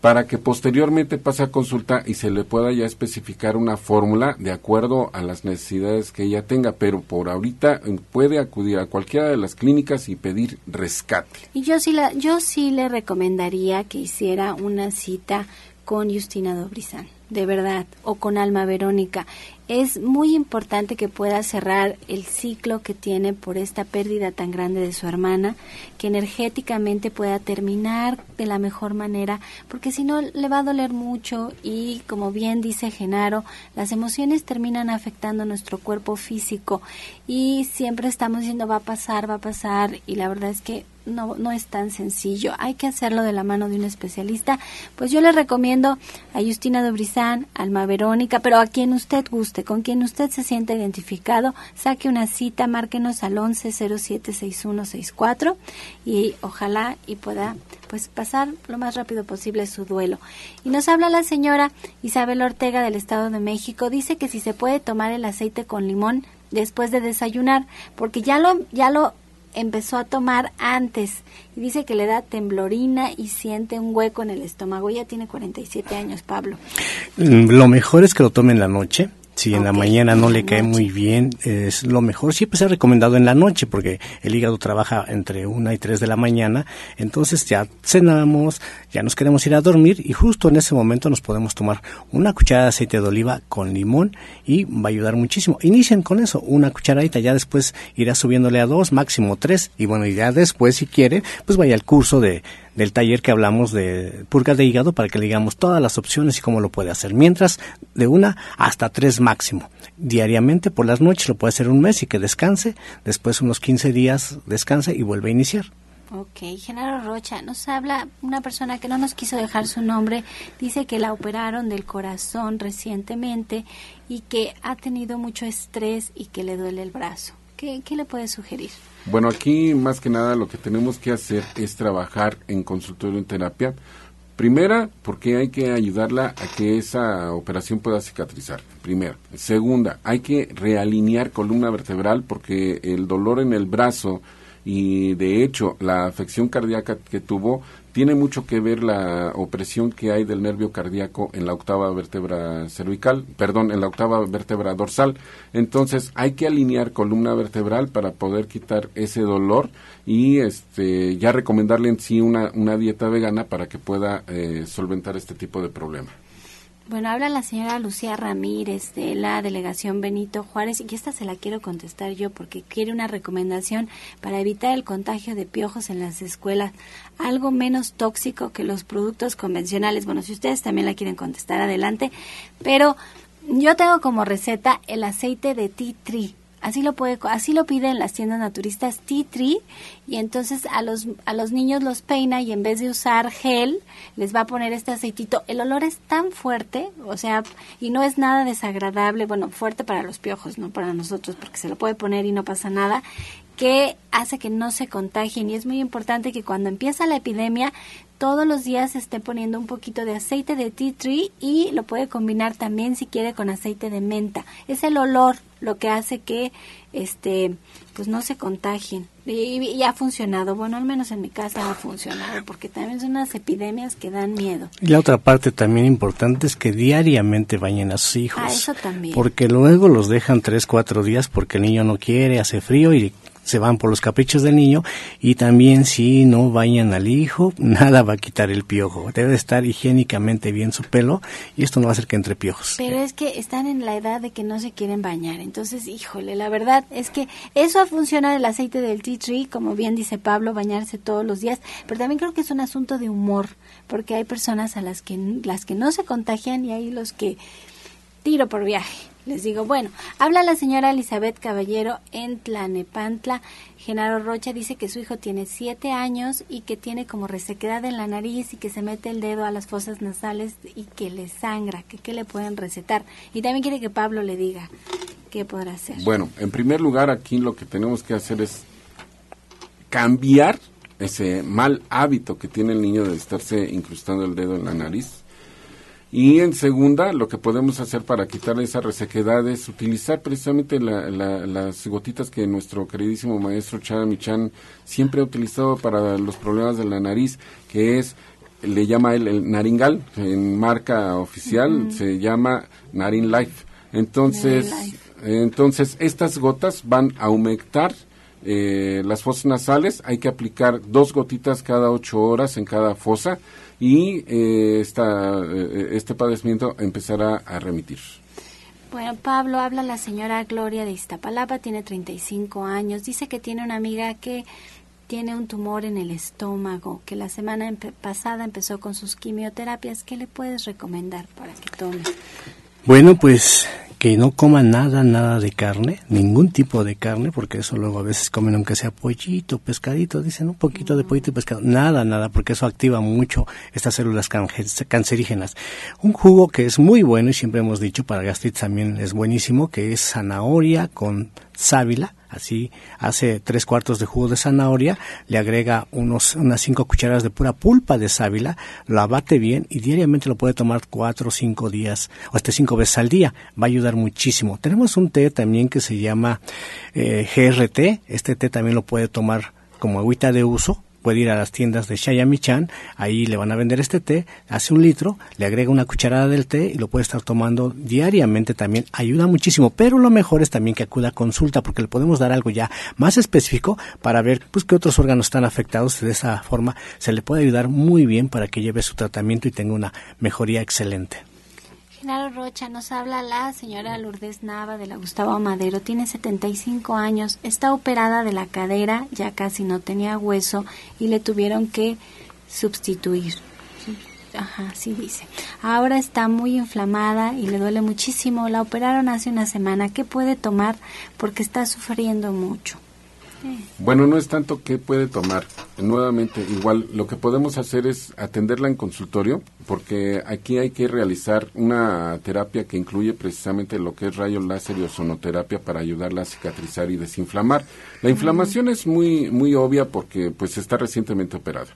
para que posteriormente pase a consulta y se le pueda ya especificar una fórmula de acuerdo a las necesidades que ella tenga, pero por ahorita eh, puede acudir a cualquiera de las clínicas y pedir rescate. Y yo sí, la, yo sí le recomendaría que hiciera una cita con Justina Dobrizán, de verdad, o con Alma Verónica. Es muy importante que pueda cerrar el ciclo que tiene por esta pérdida tan grande de su hermana, que energéticamente pueda terminar de la mejor manera, porque si no le va a doler mucho y, como bien dice Genaro, las emociones terminan afectando nuestro cuerpo físico y siempre estamos diciendo va a pasar, va a pasar y la verdad es que no, no es tan sencillo. Hay que hacerlo de la mano de un especialista. Pues yo le recomiendo a Justina Dobrizán, Alma Verónica, pero a quien usted guste, con quien usted se sienta identificado, saque una cita, márquenos al 11076164 y ojalá y pueda pues pasar lo más rápido posible su duelo. Y nos habla la señora Isabel Ortega del Estado de México, dice que si se puede tomar el aceite con limón después de desayunar, porque ya lo ya lo empezó a tomar antes y dice que le da temblorina y siente un hueco en el estómago. Ya tiene 47 años, Pablo. Mm, lo mejor es que lo tome en la noche si en la mañana no le cae muy bien, es lo mejor. Siempre se ha recomendado en la noche porque el hígado trabaja entre una y tres de la mañana. Entonces ya cenamos, ya nos queremos ir a dormir y justo en ese momento nos podemos tomar una cucharada de aceite de oliva con limón y va a ayudar muchísimo. Inicien con eso, una cucharadita, ya después irá subiéndole a dos, máximo tres y bueno, y ya después si quiere, pues vaya al curso de del taller que hablamos de purga de hígado para que le digamos todas las opciones y cómo lo puede hacer. Mientras, de una hasta tres máximo. Diariamente por las noches lo puede hacer un mes y que descanse. Después unos 15 días descanse y vuelve a iniciar. Ok, Genaro Rocha, nos habla una persona que no nos quiso dejar su nombre, dice que la operaron del corazón recientemente y que ha tenido mucho estrés y que le duele el brazo. ¿Qué, qué le puede sugerir? Bueno, aquí más que nada lo que tenemos que hacer es trabajar en consultorio en terapia. Primera, porque hay que ayudarla a que esa operación pueda cicatrizar. Primera. Segunda, hay que realinear columna vertebral porque el dolor en el brazo y de hecho la afección cardíaca que tuvo tiene mucho que ver la opresión que hay del nervio cardíaco en la octava vértebra cervical, perdón, en la octava vértebra dorsal. Entonces hay que alinear columna vertebral para poder quitar ese dolor y este ya recomendarle en sí una, una dieta vegana para que pueda eh, solventar este tipo de problema. Bueno, habla la señora Lucía Ramírez de la delegación Benito Juárez y esta se la quiero contestar yo porque quiere una recomendación para evitar el contagio de piojos en las escuelas, algo menos tóxico que los productos convencionales. Bueno, si ustedes también la quieren contestar, adelante, pero yo tengo como receta el aceite de tea tree Así lo puede, así lo piden las tiendas naturistas tea tree y entonces a los a los niños los peina y en vez de usar gel les va a poner este aceitito. El olor es tan fuerte, o sea, y no es nada desagradable, bueno, fuerte para los piojos, no para nosotros porque se lo puede poner y no pasa nada, que hace que no se contagien y es muy importante que cuando empieza la epidemia todos los días esté poniendo un poquito de aceite de tea tree y lo puede combinar también si quiere con aceite de menta. Es el olor lo que hace que este pues no se contagien. Y, ha funcionado, bueno, al menos en mi casa ha funcionado, porque también son unas epidemias que dan miedo. Y la otra parte también importante es que diariamente bañen a sus hijos. Ah, eso también. Porque luego los dejan tres, cuatro días porque el niño no quiere, hace frío y se van por los caprichos del niño y también si no bañan al hijo, nada va a quitar el piojo. Debe estar higiénicamente bien su pelo y esto no va a hacer que entre piojos. Pero es que están en la edad de que no se quieren bañar. Entonces, híjole, la verdad es que eso funciona el aceite del tea tree, como bien dice Pablo, bañarse todos los días, pero también creo que es un asunto de humor, porque hay personas a las que las que no se contagian y hay los que tiro por viaje les digo, bueno, habla la señora Elizabeth Caballero en Tlanepantla. Genaro Rocha dice que su hijo tiene siete años y que tiene como resequedad en la nariz y que se mete el dedo a las fosas nasales y que le sangra, que qué le pueden recetar. Y también quiere que Pablo le diga qué podrá hacer. Bueno, en primer lugar aquí lo que tenemos que hacer es cambiar ese mal hábito que tiene el niño de estarse incrustando el dedo en la nariz y en segunda, lo que podemos hacer para quitarle esa resequedad es utilizar precisamente las gotitas que nuestro queridísimo maestro Chada Michan siempre ha utilizado para los problemas de la nariz, que es, le llama él el naringal, en marca oficial se llama Narin Life. Entonces, entonces estas gotas van a aumentar eh, las fosas nasales, hay que aplicar dos gotitas cada ocho horas en cada fosa y eh, esta, eh, este padecimiento empezará a remitir. Bueno, Pablo, habla la señora Gloria de Iztapalapa, tiene 35 años, dice que tiene una amiga que tiene un tumor en el estómago, que la semana pasada empezó con sus quimioterapias. ¿Qué le puedes recomendar para que tome? Bueno, pues que no coma nada, nada de carne, ningún tipo de carne, porque eso luego a veces comen aunque sea pollito, pescadito, dicen un poquito de pollito y pescado, nada, nada, porque eso activa mucho estas células cancerígenas. Un jugo que es muy bueno y siempre hemos dicho para gastritis también es buenísimo, que es zanahoria con sábila, así hace tres cuartos de jugo de zanahoria, le agrega unos, unas cinco cucharadas de pura pulpa de sábila, lo abate bien y diariamente lo puede tomar cuatro o cinco días o hasta cinco veces al día. Va a ayudar muchísimo. Tenemos un té también que se llama eh, GRT. Este té también lo puede tomar como agüita de uso puede ir a las tiendas de Shayamichan, ahí le van a vender este té, hace un litro, le agrega una cucharada del té y lo puede estar tomando diariamente también, ayuda muchísimo, pero lo mejor es también que acuda a consulta porque le podemos dar algo ya más específico para ver pues qué otros órganos están afectados, de esa forma se le puede ayudar muy bien para que lleve su tratamiento y tenga una mejoría excelente. Genaro Rocha, nos habla la señora Lourdes Nava de la Gustavo Madero, tiene 75 años, está operada de la cadera, ya casi no tenía hueso y le tuvieron que sustituir. Ajá, sí dice. Ahora está muy inflamada y le duele muchísimo. La operaron hace una semana. ¿Qué puede tomar? Porque está sufriendo mucho. Bueno, no es tanto que puede tomar. Nuevamente, igual lo que podemos hacer es atenderla en consultorio, porque aquí hay que realizar una terapia que incluye precisamente lo que es rayo láser y ozonoterapia para ayudarla a cicatrizar y desinflamar. La inflamación es muy muy obvia porque pues está recientemente operada.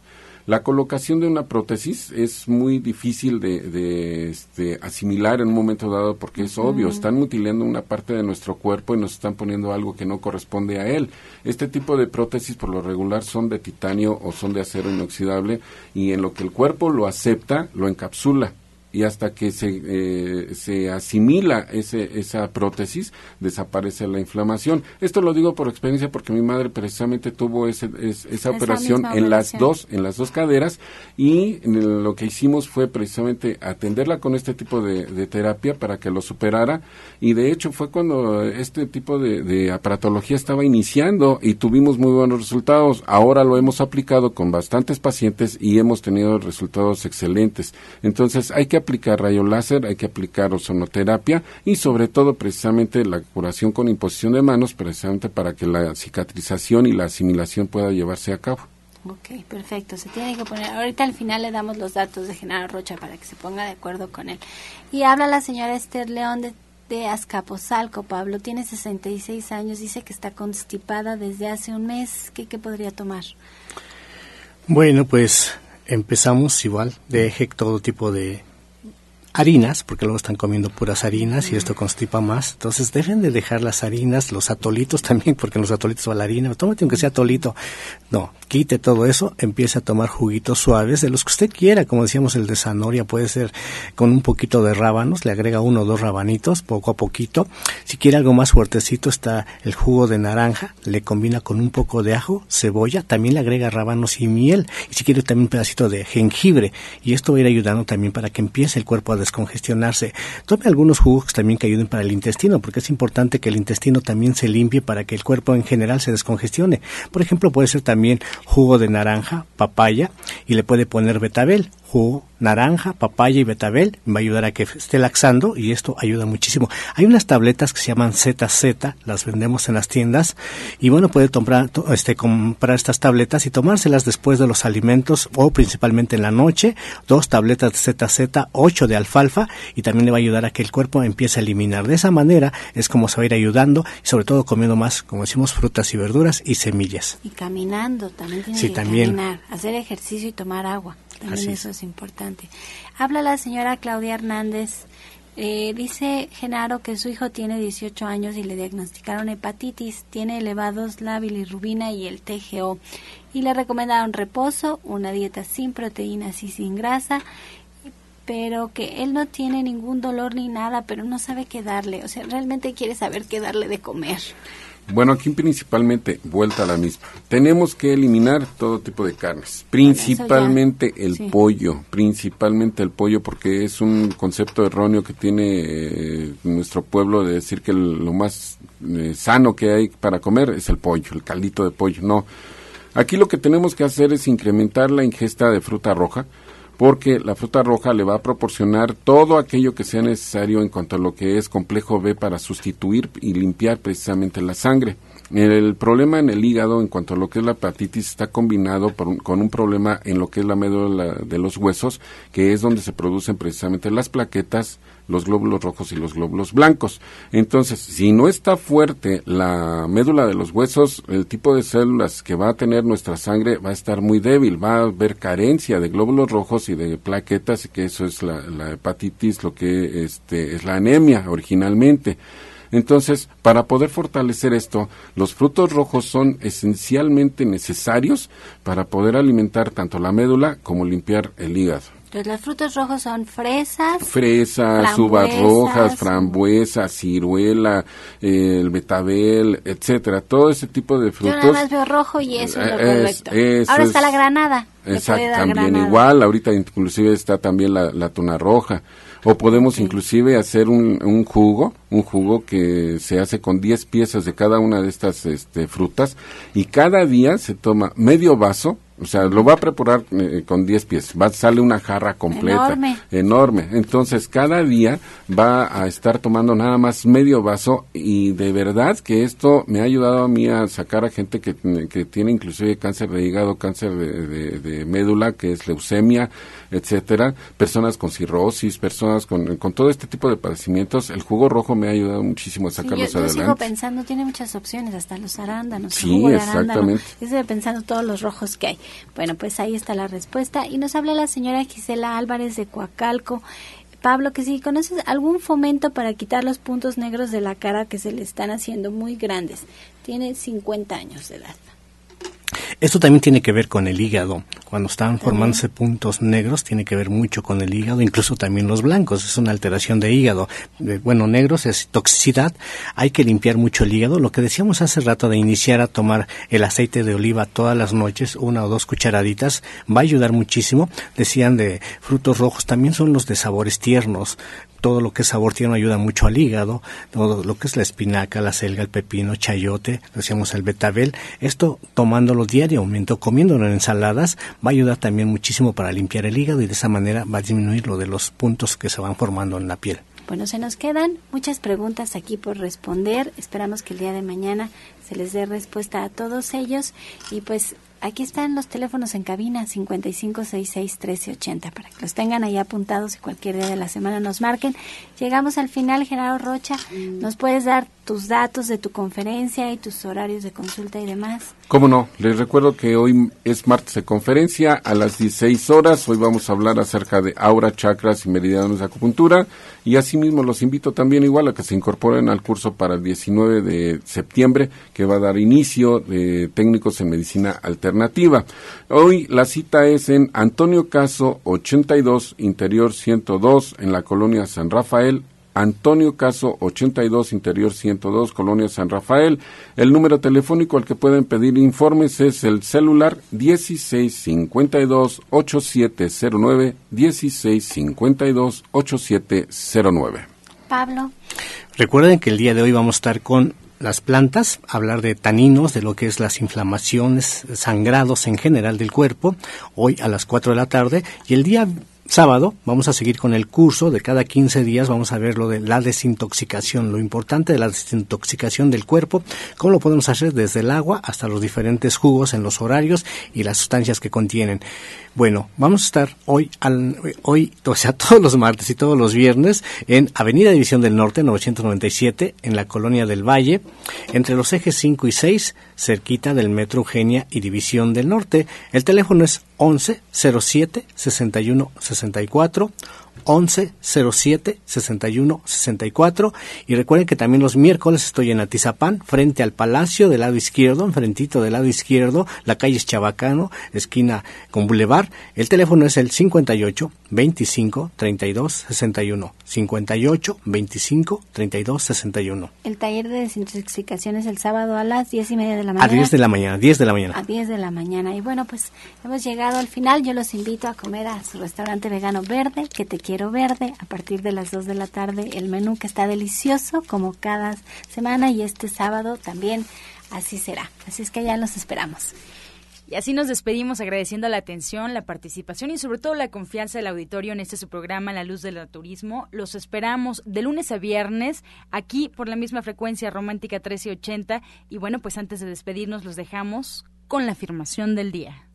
La colocación de una prótesis es muy difícil de, este, asimilar en un momento dado porque es obvio, están mutilando una parte de nuestro cuerpo y nos están poniendo algo que no corresponde a él. Este tipo de prótesis por lo regular son de titanio o son de acero inoxidable y en lo que el cuerpo lo acepta, lo encapsula y hasta que se, eh, se asimila ese, esa prótesis, desaparece la inflamación. Esto lo digo por experiencia porque mi madre precisamente tuvo ese, esa, operación en las dos en las dos caderas y lo que hicimos fue precisamente atenderla con este tipo de, terapia para que lo superara y de hecho fue cuando este tipo de, de aparatología estaba iniciando y tuvimos muy buenos resultados. Ahora lo hemos aplicado con bastantes pacientes y hemos tenido resultados excelentes. Entonces hay que aplicar rayo láser, hay que aplicar ozonoterapia y sobre todo precisamente la curación con imposición de manos, precisamente para que la cicatrización y la asimilación pueda llevarse a cabo. Ok, perfecto. Se tiene que poner. Ahorita al final le damos los datos de Genaro Rocha para que se ponga de acuerdo con él. Y habla la señora Esther León de, de Azcapotzalco, Pablo. Tiene 66 años. Dice que está constipada desde hace un mes. ¿Qué, qué podría tomar? Bueno, pues empezamos igual. Deje todo tipo de harinas, porque luego están comiendo puras harinas y esto constipa más. Entonces dejen de dejar las harinas, los atolitos también, porque los atolitos va la harina. Tómate aunque sea atolito. No, quite todo eso, empiece a tomar juguitos suaves, de los que usted quiera, como decíamos el de zanahoria, puede ser con un poquito de rábanos, le agrega uno o dos rabanitos, poco a poquito. Si quiere algo más fuertecito está el jugo de naranja, le combina con un poco de ajo, cebolla, también le agrega rábanos y miel. Y si quiere también un pedacito de jengibre. Y esto va a ir ayudando también para que empiece el cuerpo a descongestionarse. Tome algunos jugos también que ayuden para el intestino, porque es importante que el intestino también se limpie para que el cuerpo en general se descongestione. Por ejemplo, puede ser también jugo de naranja, papaya y le puede poner betabel jugo, naranja, papaya y betabel, va a ayudar a que esté laxando y esto ayuda muchísimo. Hay unas tabletas que se llaman ZZ, las vendemos en las tiendas y bueno, puede comprar, este, comprar estas tabletas y tomárselas después de los alimentos o principalmente en la noche, dos tabletas de ZZ, ocho de alfalfa y también le va a ayudar a que el cuerpo empiece a eliminar. De esa manera es como se va a ir ayudando y sobre todo comiendo más, como decimos, frutas y verduras y semillas. Y caminando, también tiene sí, que también. caminar, hacer ejercicio y tomar agua. También eso es. importante. Habla la señora Claudia Hernández. Eh, dice Genaro que su hijo tiene 18 años y le diagnosticaron hepatitis, tiene elevados la bilirrubina y el TGO y le recomendaron reposo, una dieta sin proteínas y sin grasa, pero que él no tiene ningún dolor ni nada, pero no sabe qué darle, o sea, realmente quiere saber qué darle de comer. Bueno, aquí principalmente, vuelta a la misma. Tenemos que eliminar todo tipo de carnes, principalmente el pollo, principalmente el pollo, porque es un concepto erróneo que tiene eh, nuestro pueblo de decir que lo más eh, sano que hay para comer es el pollo, el caldito de pollo. No, aquí lo que tenemos que hacer es incrementar la ingesta de fruta roja, porque la fruta roja le va a proporcionar todo aquello que sea necesario en cuanto a lo que es complejo B para sustituir y limpiar precisamente la sangre. El problema en el hígado en cuanto a lo que es la hepatitis está combinado con un problema en lo que es la médula de los huesos, que es donde se producen precisamente las plaquetas, los glóbulos rojos y los glóbulos blancos. Entonces, si no está fuerte la médula de los huesos, el tipo de células que va a tener nuestra sangre va a estar muy débil, va a haber carencia de glóbulos rojos y de plaquetas, que eso es la, la hepatitis, lo que este, es la anemia originalmente. Entonces, para poder fortalecer esto, los frutos rojos son esencialmente necesarios para poder alimentar tanto la médula como limpiar el hígado. Entonces, los frutos rojos son fresas. Fresas, uvas rojas, frambuesas, ciruela, el betabel, etcétera. Todo ese tipo de frutos. Yo nada más veo rojo y eso es, lo correcto. Ahora está la granada. Exacto, también igual. Ahorita inclusive está también la, la tuna roja. O podemos inclusive hacer un, un, jugo, un jugo que se hace con 10 piezas de cada una de estas este, frutas y cada día se toma medio vaso o sea, lo va a preparar eh, con 10 pies. Va, sale una jarra completa. Enorme. Enorme. Entonces, cada día va a estar tomando nada más medio vaso y de verdad que esto me ha ayudado a mí a sacar a gente que, que tiene inclusive cáncer de hígado, cáncer de, de, médula, que es leucemia, etcétera. Personas con cirrosis, personas con, con todo este tipo de padecimientos. El jugo rojo me ha ayudado muchísimo a sacarlos yo, adelante. Yo sigo pensando, tiene muchas opciones, hasta los arándanos. Sí, exactamente. Yo sigo pensando todos los rojos que hay. Bueno, pues ahí está la respuesta. Y nos habla la señora Gisela Álvarez de Coacalco. Pablo, que si conoces algún fomento para quitar los puntos negros de la cara que se le están haciendo muy grandes. Tiene 50 años de edad. Esto también tiene que ver con el hígado. Cuando están formándose puntos negros, tiene que ver mucho con el hígado, incluso también los blancos. Es una alteración de hígado. Bueno, negros es toxicidad. Hay que limpiar mucho el hígado. Lo que decíamos hace rato de iniciar a tomar el aceite de oliva todas las noches, una o dos cucharaditas, va a ayudar muchísimo. Decían de frutos rojos, también son los de sabores tiernos todo lo que es sabor tierno ayuda mucho al hígado, todo lo que es la espinaca, la selga, el pepino, chayote, decíamos el betabel, esto tomándolo diariamente o comiéndolo en ensaladas va a ayudar también muchísimo para limpiar el hígado y de esa manera va a disminuir lo de los puntos que se van formando en la piel. Bueno, se nos quedan muchas preguntas aquí por responder. Esperamos que el día de mañana se les dé respuesta a todos ellos y pues Aquí están los teléfonos en cabina 5566-1380 para que los tengan ahí apuntados y cualquier día de la semana nos marquen. Llegamos al final, Gerardo Rocha. ¿Nos puedes dar tus datos de tu conferencia y tus horarios de consulta y demás? Cómo no, les recuerdo que hoy es martes de conferencia a las 16 horas. Hoy vamos a hablar acerca de aura, chakras y meridianos de acupuntura. Y asimismo los invito también igual a que se incorporen al curso para el 19 de septiembre que va a dar inicio de técnicos en medicina alternativa alternativa. Hoy la cita es en Antonio Caso 82, Interior 102, en la colonia San Rafael. Antonio Caso 82, Interior 102, Colonia San Rafael. El número telefónico al que pueden pedir informes es el celular 1652-8709, 1652-8709. Pablo. Recuerden que el día de hoy vamos a estar con las plantas, hablar de taninos, de lo que es las inflamaciones, sangrados en general del cuerpo, hoy a las 4 de la tarde, y el día sábado vamos a seguir con el curso de cada 15 días, vamos a ver lo de la desintoxicación, lo importante de la desintoxicación del cuerpo, cómo lo podemos hacer desde el agua hasta los diferentes jugos en los horarios y las sustancias que contienen. Bueno, vamos a estar hoy, al, hoy, o sea, todos los martes y todos los viernes en Avenida División del Norte, 997, en la Colonia del Valle, entre los ejes 5 y 6, cerquita del Metro Eugenia y División del Norte. El teléfono es 11 07 61 64 11 07 61 64 y recuerden que también los miércoles estoy en Atizapán frente al Palacio del lado izquierdo, enfrentito del lado izquierdo, la calle es Chabacano, esquina con Boulevard. El teléfono es el 58 25 32 61 58 25 32 61. El taller de desintoxicación es el sábado a las 10 y media de la mañana. A 10 de la mañana, 10 de la mañana. A 10 de la mañana. Y bueno, pues hemos llegado al final. Yo los invito a comer a su restaurante vegano verde, que te verde, a partir de las 2 de la tarde. El menú que está delicioso, como cada semana, y este sábado también así será. Así es que ya los esperamos. Y así nos despedimos agradeciendo la atención, la participación y sobre todo la confianza del auditorio en este su programa La Luz del Turismo. Los esperamos de lunes a viernes aquí por la misma frecuencia romántica 1380 y bueno, pues antes de despedirnos los dejamos con la afirmación del día.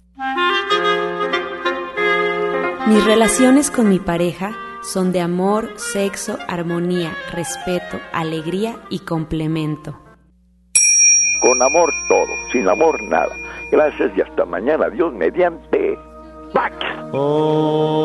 Mis relaciones con mi pareja son de amor, sexo, armonía, respeto, alegría y complemento. Con amor todo, sin amor nada. Gracias y hasta mañana. Dios mediante. ¡Pax! Oh.